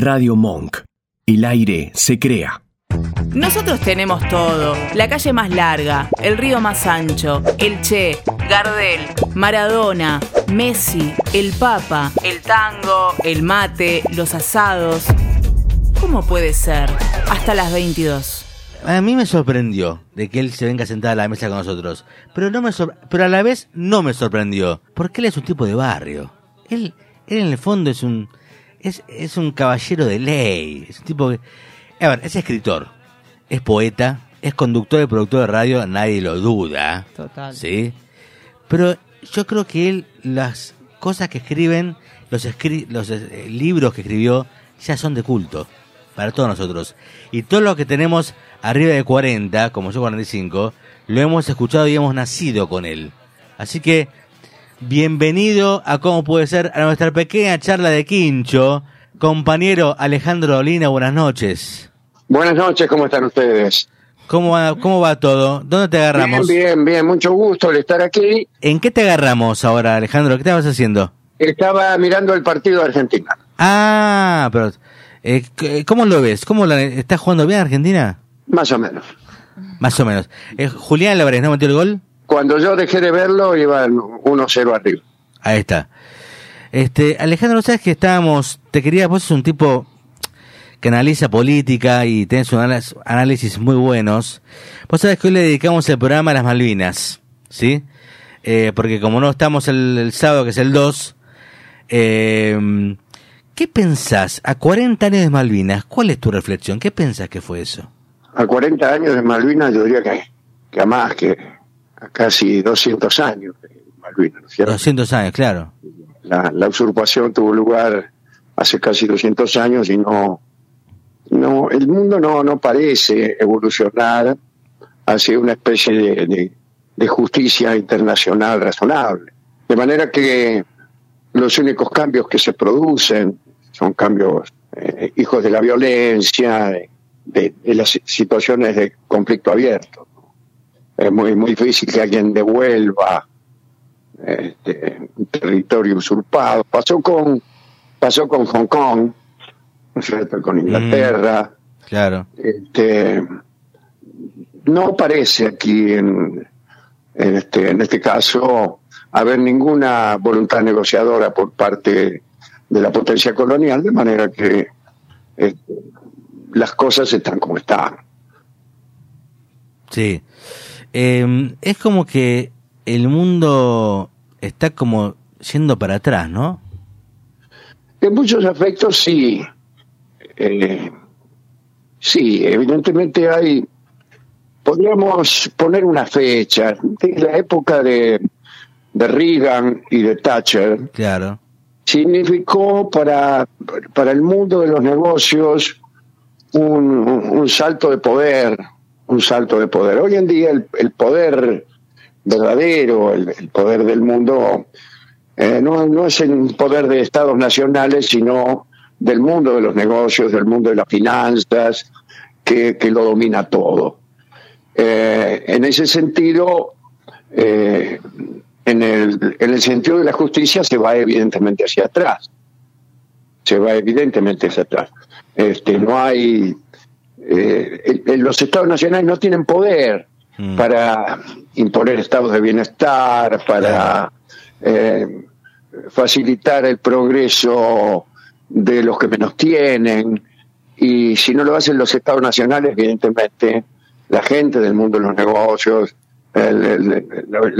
Radio Monk. El aire se crea. Nosotros tenemos todo. La calle más larga, el río más ancho, el Che, Gardel, Maradona, Messi, el Papa, el tango, el mate, los asados. ¿Cómo puede ser? Hasta las 22. A mí me sorprendió de que él se venga sentado a la mesa con nosotros, pero no me sor- pero a la vez no me sorprendió, porque él es un tipo de barrio. Él, él en el fondo es un es, es un caballero de ley, es un tipo que a ver, es escritor, es poeta, es conductor y productor de radio, nadie lo duda. Total. ¿Sí? Pero yo creo que él, las cosas que escriben, los, escri- los eh, libros que escribió, ya son de culto para todos nosotros. Y todo lo que tenemos arriba de 40, como yo 45, lo hemos escuchado y hemos nacido con él. Así que, bienvenido a cómo puede ser a nuestra pequeña charla de Quincho. Compañero Alejandro Olina, buenas noches. Buenas noches, ¿cómo están ustedes? ¿Cómo va, cómo va todo? ¿Dónde te agarramos? Bien, bien, bien, mucho gusto de estar aquí. ¿En qué te agarramos ahora, Alejandro? ¿Qué estabas haciendo? Estaba mirando el partido de Argentina. Ah, pero eh, c- ¿cómo lo ves? ¿Cómo la, está jugando bien Argentina? Más o menos. Más o menos. Eh, Julián Álvarez, ¿no metió el gol? Cuando yo dejé de verlo, iban 1-0 arriba. Ahí está. Este, Alejandro, sabes que estábamos, te quería, vos sos un tipo que analiza política y tenés un análisis- muy buenos. Vos sabés que hoy le dedicamos el programa a las Malvinas, ¿sí? Eh, porque como no estamos el, el sábado, que es el 2, eh, ¿qué pensás a 40 años de Malvinas? ¿Cuál es tu reflexión? ¿Qué pensás que fue eso? A 40 años de Malvinas, yo diría que, que más, que a casi 200 años de Malvinas, ¿no es cierto? 200 años, claro. La, la usurpación tuvo lugar hace casi 200 años y no, no el mundo no, no parece evolucionar hacia una especie de, de- de justicia internacional razonable. De manera que los únicos cambios que se producen son cambios eh, hijos de la violencia, de, de- de las situaciones de conflicto abierto. Es muy, muy difícil que alguien devuelva este, un territorio usurpado. Pasó con, pasó con Hong Kong, ¿no es cierto? con Inglaterra. Claro. Este, no parece aquí en, en este, en este caso haber ninguna voluntad negociadora por parte de la potencia colonial, de manera que este, las cosas están como están. Sí. Eh, es como que el mundo está como yendo para atrás, ¿no? En muchos aspectos sí. Eh, sí, evidentemente hay. Podríamos poner una fecha. De la época de, de Reagan y de Thatcher Claro. significó para, para el mundo de los negocios un, un- un salto de poder. Un salto de poder. Hoy en día el, el poder verdadero, el, poder del mundo, eh, no, no es el poder de estados nacionales, sino del mundo de los negocios, del mundo de las finanzas, que, que lo domina todo. Eh, en ese sentido, eh, en, el, en el sentido de la justicia se va evidentemente hacia atrás. Se va evidentemente hacia atrás. Este, no hay. Eh, los estados nacionales no tienen poder Mm. para imponer estados de bienestar, para eh, facilitar el progreso de los que menos tienen. Y si no lo hacen los estados nacionales, evidentemente, la gente del mundo de los negocios, el-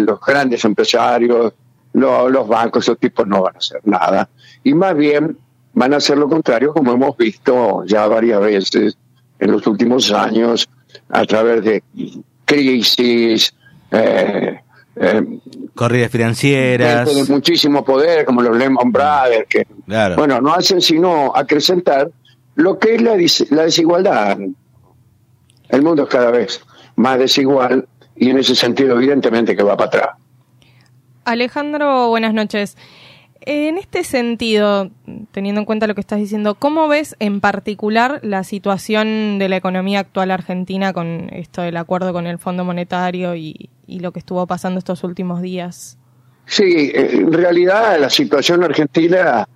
los grandes empresarios, lo- los bancos, esos tipos no van a hacer nada. Y más bien van a hacer lo contrario, como hemos visto ya varias veces en los últimos años, a través de crisis, eh, eh, Corridas financieras. de muchísimo poder, como los Lehman Brothers, que Claro. bueno, no hacen sino acrecentar lo que es la, dis- la desigualdad. El mundo es cada vez más desigual y en ese sentido evidentemente que va para atrás. Alejandro, buenas noches. En este sentido, teniendo en cuenta lo que estás diciendo, ¿cómo ves en particular la situación de la economía actual argentina con esto del acuerdo con el Fondo Monetario y, y lo que estuvo pasando estos últimos días? Sí, en realidad la situación argentina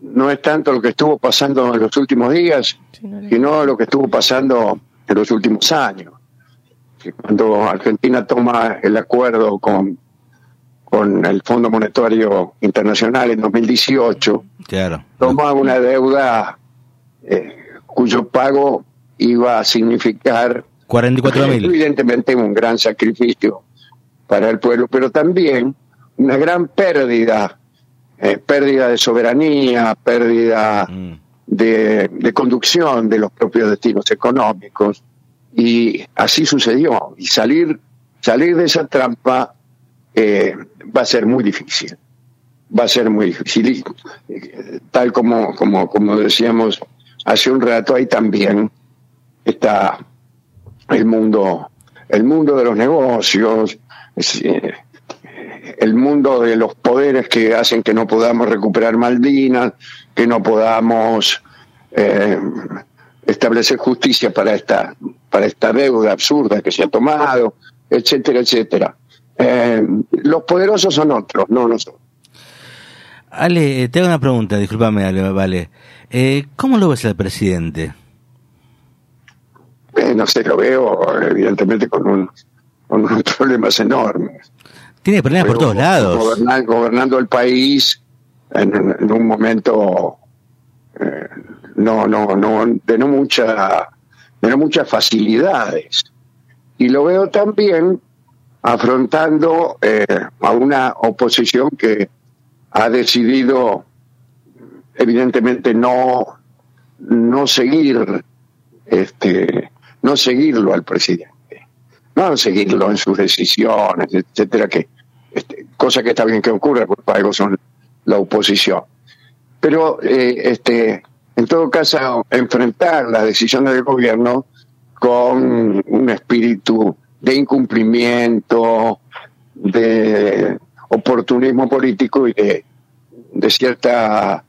no es tanto lo que estuvo pasando en los últimos días, sino lo que estuvo pasando en los últimos años. Cuando Argentina toma el acuerdo con, con el Fondo Monetario Internacional en 2018, Claro. toma una deuda eh, cuyo pago iba a significar 44 mil. evidentemente un gran sacrificio para el pueblo, pero también una gran pérdida, eh, pérdida de soberanía, pérdida Mm. de, de conducción de los propios destinos económicos. Y así sucedió. Y salir, salir de esa trampa eh, va a ser muy difícil. Va a ser muy difícil. Eh, tal como, como, como decíamos hace un rato, ahí también está el mundo, el mundo de los negocios, eh, el mundo de los poderes que hacen que no podamos recuperar Malvinas, que no podamos establecer justicia para esta, para esta deuda absurda que se ha tomado, etcétera, etcétera. Eh, los poderosos son otros, no nosotros. Ale, eh, te hago una pregunta, discúlpame, Ale, vale. Eh, ¿Cómo lo ves al presidente? Eh, no sé, lo veo evidentemente con, un, con unos problemas enormes. Tiene problemas por todos lados. gobernar- gobernando el país en, en un momento eh, no, no, no, de no mucha, de no muchas facilidades. Y lo veo también afrontando eh, a una oposición que ha decidido evidentemente no, no seguir este no seguirlo al presidente. No seguirlo en sus decisiones etcétera que este, cosa que está bien que ocurra porque para algo son la oposición. Pero eh, este en todo caso enfrentar las decisiones del gobierno con un espíritu de incumplimiento de oportunismo político y de, de cierta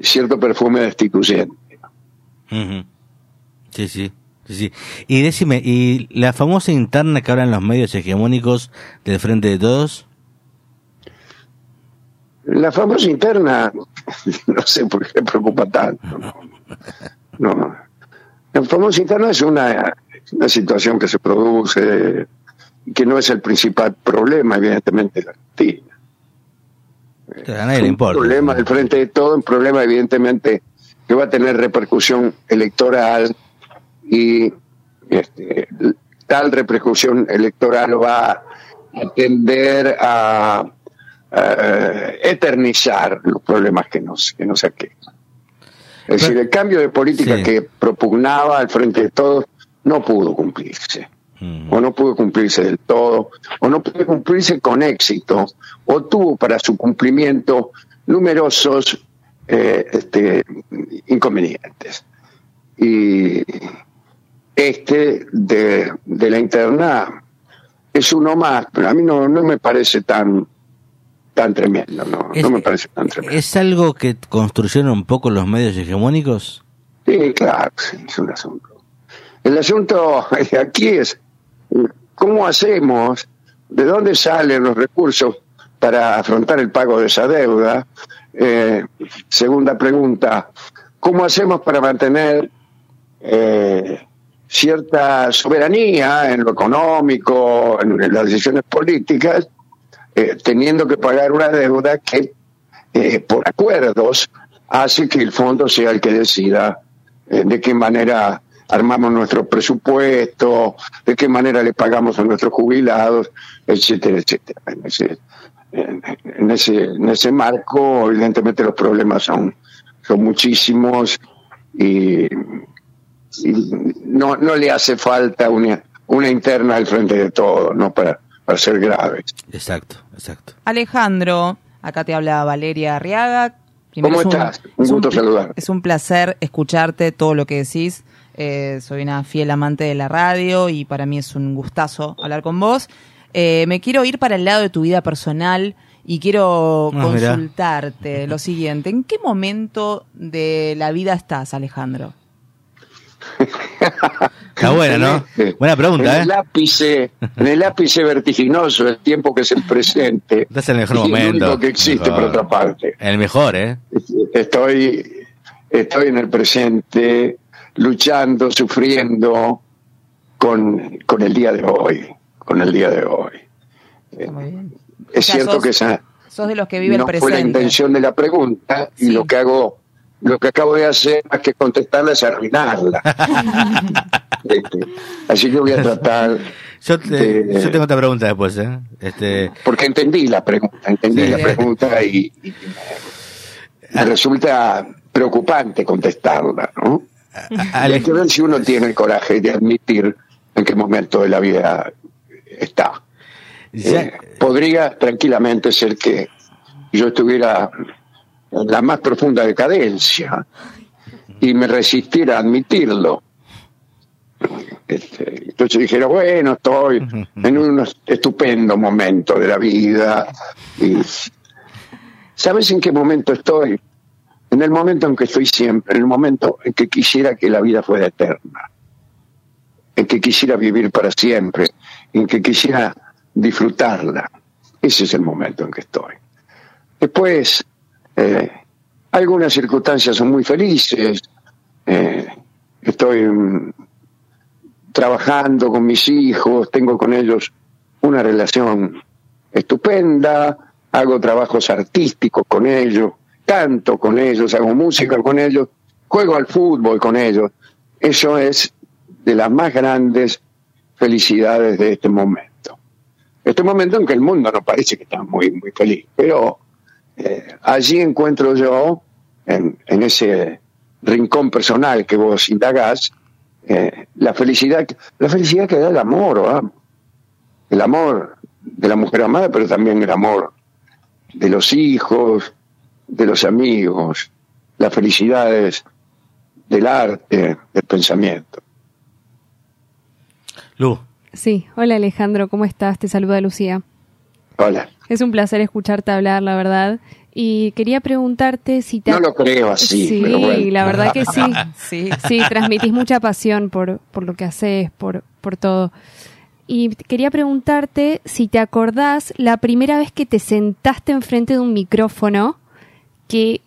cierto perfume destituyente Ujú. Sí, sí, sí, sí. Y decime, ¿y la famosa interna que hablan los medios hegemónicos del Frente de Todos? La famosa interna, no sé por qué preocupa tanto. No, no. La famosa interna es una, una situación que se produce y que no es el principal problema, evidentemente, de la Argentina. A nadie le un importa. problema del frente de todo, un problema, evidentemente, que va a tener repercusión electoral y este, tal repercusión electoral va a tender a, a eternizar los problemas que nos, que nos aquejan. Es decir, el cambio de política Sí. que propugnaba al frente de todos no pudo cumplirse o no pudo cumplirse del todo, o no pudo cumplirse con éxito, o tuvo para su cumplimiento numerosos eh, este, inconvenientes. Y este de, de la interna es uno más, pero a mí no, no me parece tan tan tremendo, no, Es- no me parece tan tremendo. ¿Es algo que construyeron un poco los medios hegemónicos? Sí, claro, sí, es un asunto. El asunto aquí es cómo hacemos, de dónde salen los recursos para afrontar el pago de esa deuda. Eh, segunda pregunta, ¿cómo hacemos para mantener eh, cierta soberanía en lo económico, en las decisiones políticas, eh, teniendo que pagar una deuda que por acuerdos hace que el fondo sea el que decida de qué manera armamos nuestro presupuesto, de qué manera le pagamos a nuestros jubilados, etcétera, etcétera. En ese, en, ese, en ese marco, evidentemente los problemas son, son muchísimos y, y no, no le hace falta una, una interna al frente de todo, no para, para ser graves. Exacto, exacto. Alejandro, acá te habla Valeria Arriaga. ¿Cómo es estás? Un es gusto pl- saludarte. Es un placer escucharte todo lo que decís. Eh, soy una fiel amante de la radio y para mí es un gustazo hablar con vos. Eh, me quiero ir para el lado de tu vida personal y quiero Ah, mirá. consultarte lo siguiente. ¿En qué momento de la vida estás, Alejandro? Está buena, ¿no? Buena pregunta, en ¿eh? El ápice, en el ápice vertiginoso del tiempo que es el presente. Estás en el mejor y momento. El único que existe, Mejor. por otra parte. El mejor, ¿eh? Estoy, estoy en el presente, luchando, sufriendo con, con el día de hoy. Con el día de hoy. Muy bien. Es sea, cierto sos- que esa Sos de los que vive no el fue la intención de la pregunta y Sí. lo que hago, lo que acabo de hacer más que contestarla es arruinarla. Este, Así que voy a tratar, Yo, te- de- yo tengo otra pregunta después, ¿eh? Este, porque entendí la pregunta, entendí Sí. la pregunta y, y me resulta preocupante contestarla, ¿no? Hay que ver si uno tiene el coraje de admitir en qué momento de la vida está. ya- Eh, podría tranquilamente ser que yo estuviera en la más profunda decadencia y me resistiera a admitirlo. Este, entonces dijera, bueno, estoy en un estupendo momento de la vida. Y, ¿Sabes en qué momento estoy? En el momento en que estoy siempre, en el momento en que quisiera que la vida fuera eterna, en que quisiera vivir para siempre, en que quisiera disfrutarla. Ese es el momento en que estoy. Después, eh, algunas circunstancias son muy felices. Eh, estoy mm, trabajando con mis hijos, tengo con ellos una relación estupenda, hago trabajos artísticos con ellos, canto con ellos, hago música con ellos, juego al fútbol con ellos. Eso es de las más grandes felicidades de este momento. Este momento en que el mundo no parece que está muy, muy feliz, pero eh, allí encuentro yo, en, en ese rincón personal que vos indagás, eh, la felicidad, la felicidad que da el amor, el amor de la mujer amada, pero también el amor de los hijos, de los amigos, las felicidades del arte, del pensamiento. Lu, Sí, hola Alejandro, ¿cómo estás? Te saluda Lucía. Hola. Es un placer escucharte hablar, la verdad. Y quería preguntarte si te... No lo creo así, Sí, pero bueno. la verdad que sí. Sí. Sí, transmitís mucha pasión por, por lo que haces, por, por todo. Y quería preguntarte si te acordás la primera vez que te sentaste enfrente de un micrófono, que,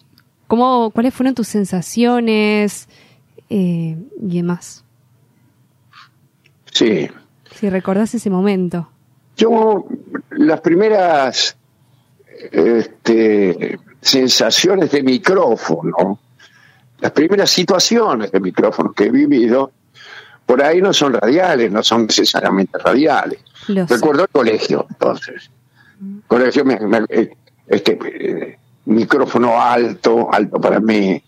cómo, cuáles fueron tus sensaciones eh, y demás. Sí. Si recordás ese momento. Yo, las primeras este, sensaciones de micrófono, las primeras situaciones de micrófono que he vivido, por ahí no son radiales, no son necesariamente radiales. Lo sé. Recuerdo el colegio, entonces. Colegio, me- me- eh, este, eh, micrófono alto, alto para mí,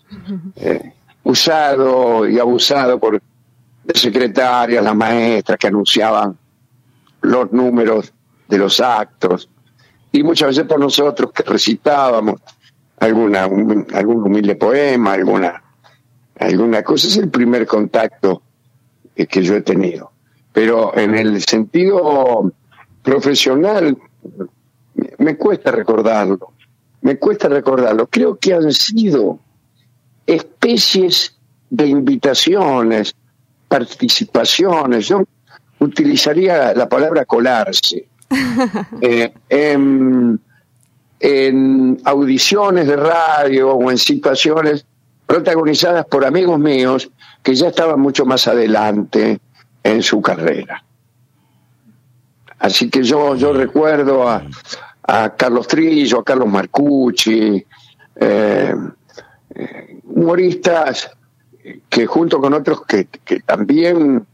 eh, usado y abusado por las secretarias, las maestras que anunciaban los números de los actos y muchas veces por nosotros que recitábamos alguna un- algún humilde poema, alguna alguna cosa. Es el primer contacto eh, que yo he tenido. Pero en el sentido profesional me- me cuesta recordarlo. Me cuesta recordarlo. Creo que han sido especies de invitaciones, participaciones. Yo utilizaría la palabra colarse. Eh, en, en audiciones de radio o en situaciones protagonizadas por amigos míos que ya estaban mucho más adelante en su carrera. Así que yo, yo recuerdo a, a Carlos Trillo, a Carlos Marcucci, eh, eh, humoristas que junto con otros que, que también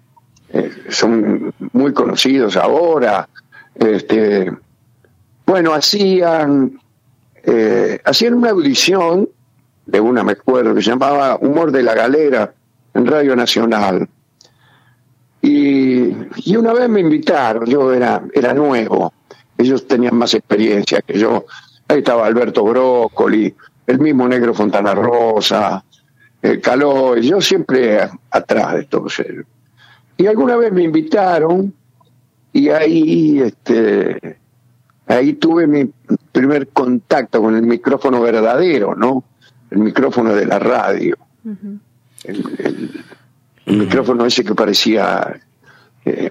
eh, son muy conocidos ahora, este, bueno, hacían, hacían una audición de una, me acuerdo, que se llamaba Humor de la Galera en Radio Nacional. Y, y una vez me invitaron, yo era, era nuevo, ellos tenían más experiencia que yo. Ahí estaba Alberto Brócoli, el mismo Negro Fontana Rosa, eh, Caló, y yo siempre atrás de todos ellos. Y alguna vez me invitaron y ahí, este, ahí tuve mi primer contacto con el micrófono verdadero, ¿no? El micrófono de la radio. El- el- micrófono ese que parecía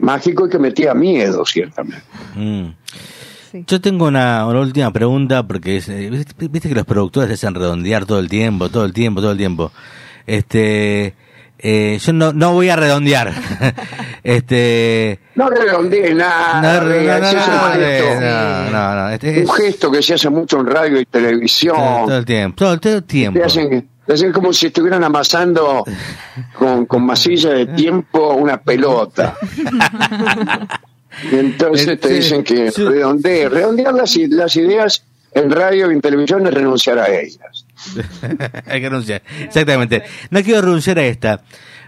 mágico y que metía miedo, ciertamente. Mm. Sí. Yo tengo una, una última pregunta porque es, eh, viste que los productores se hacen redondear todo el tiempo, todo el tiempo, todo el tiempo. Este, eh, yo no, no voy a redondear. este, No redondeé nada. no, no, no, no, gesto. no, no, no, este es- Un gesto que se hace mucho en radio y televisión. todo el tiempo, todo, todo el tiempo. Te hacen, hacen como si estuvieran amasando con, con masilla de tiempo una pelota. Y entonces te Sí, dicen que sí. redondear, redondear las, las ideas en radio y en televisión es renunciar a ellas. Hay que renunciar. Exactamente. No quiero renunciar a esta.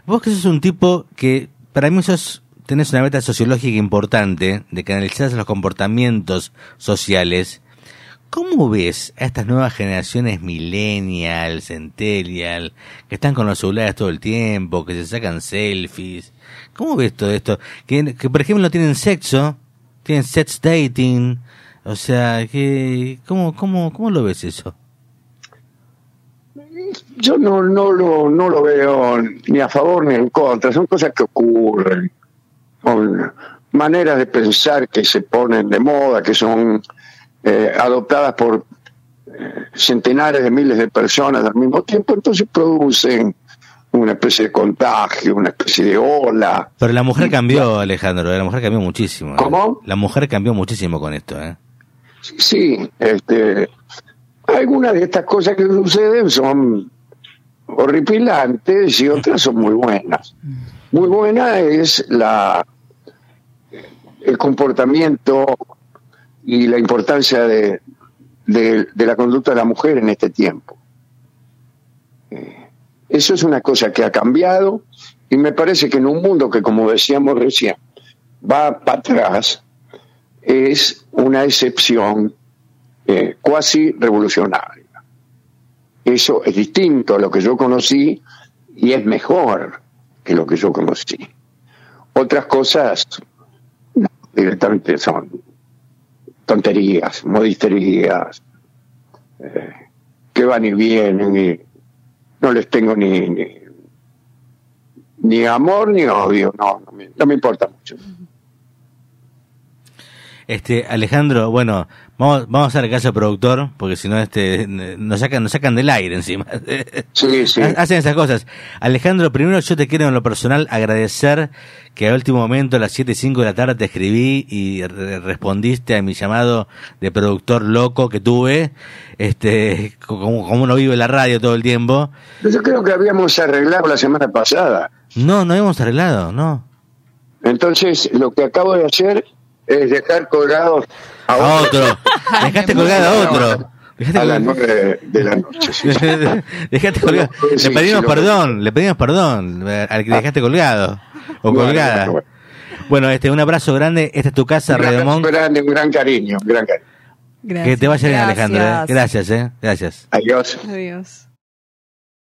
Vos que sos un tipo que, para mí sos, tenés una meta sociológica importante de que analizás los comportamientos sociales. ¿Cómo ves a estas nuevas generaciones millennial, centennial, que están con los celulares todo el tiempo, que se sacan selfies? ¿Cómo ves todo esto? Que, por ejemplo no tienen sexo, tienen sex dating, o sea, que, ¿cómo, cómo, cómo lo ves eso? Yo no, no, lo, no lo veo ni a favor ni en contra, son cosas que ocurren, son maneras de pensar que se ponen de moda, que son eh, adoptadas por eh, centenares de miles de personas al mismo tiempo, entonces producen una especie de contagio, una especie de ola. Pero la mujer cambió, Alejandro, la mujer cambió muchísimo. ¿eh? ¿Cómo? La mujer cambió muchísimo con esto, ¿eh? Sí, este, algunas de estas cosas que suceden son horripilantes y otras son muy buenas. Muy buena es la el comportamiento y la importancia de, de, de la conducta de la mujer en este tiempo. Eh, Eso es una cosa que ha cambiado y me parece que en un mundo que, como decíamos recién, va para atrás, es una excepción eh, revolucionaria. Eso es distinto a lo que yo conocí y es mejor que lo que yo conocí. Otras cosas no, directamente son tonterías, modisterías, eh, que van y vienen y no les tengo ni, ni, ni amor ni odio, no, no me, no me importa mucho. Este, Alejandro, bueno, vamos, vamos a hacer caso al productor, porque si no, este, nos sacan, nos sacan del aire encima. Sí, sí. Hacen esas cosas. Alejandro, primero yo te quiero en lo personal agradecer que al último momento, a las 7 y 5 de la tarde, te escribí y re- respondiste a mi llamado de productor loco que tuve, este, como, como uno vive la radio todo el tiempo. Yo creo que habíamos arreglado la semana pasada. No, no hemos arreglado, no. Entonces, lo que acabo de hacer es dejar colgados a A otro. Dejaste colgado a otro. Dejaste a las nueve de la noche. sí, sí. dejaste colgado. Sí, Le pedimos sí, perdón, le pedimos perdón al que dejaste colgado. O Bueno, colgada. bueno, Bueno, este, un abrazo grande. Esta es tu casa, Un abrazo grande, un gran cariño, un gran cariño. Que te vaya bien, Gracias. Alejandro. eh. Gracias, eh. Gracias. Adiós. Adiós.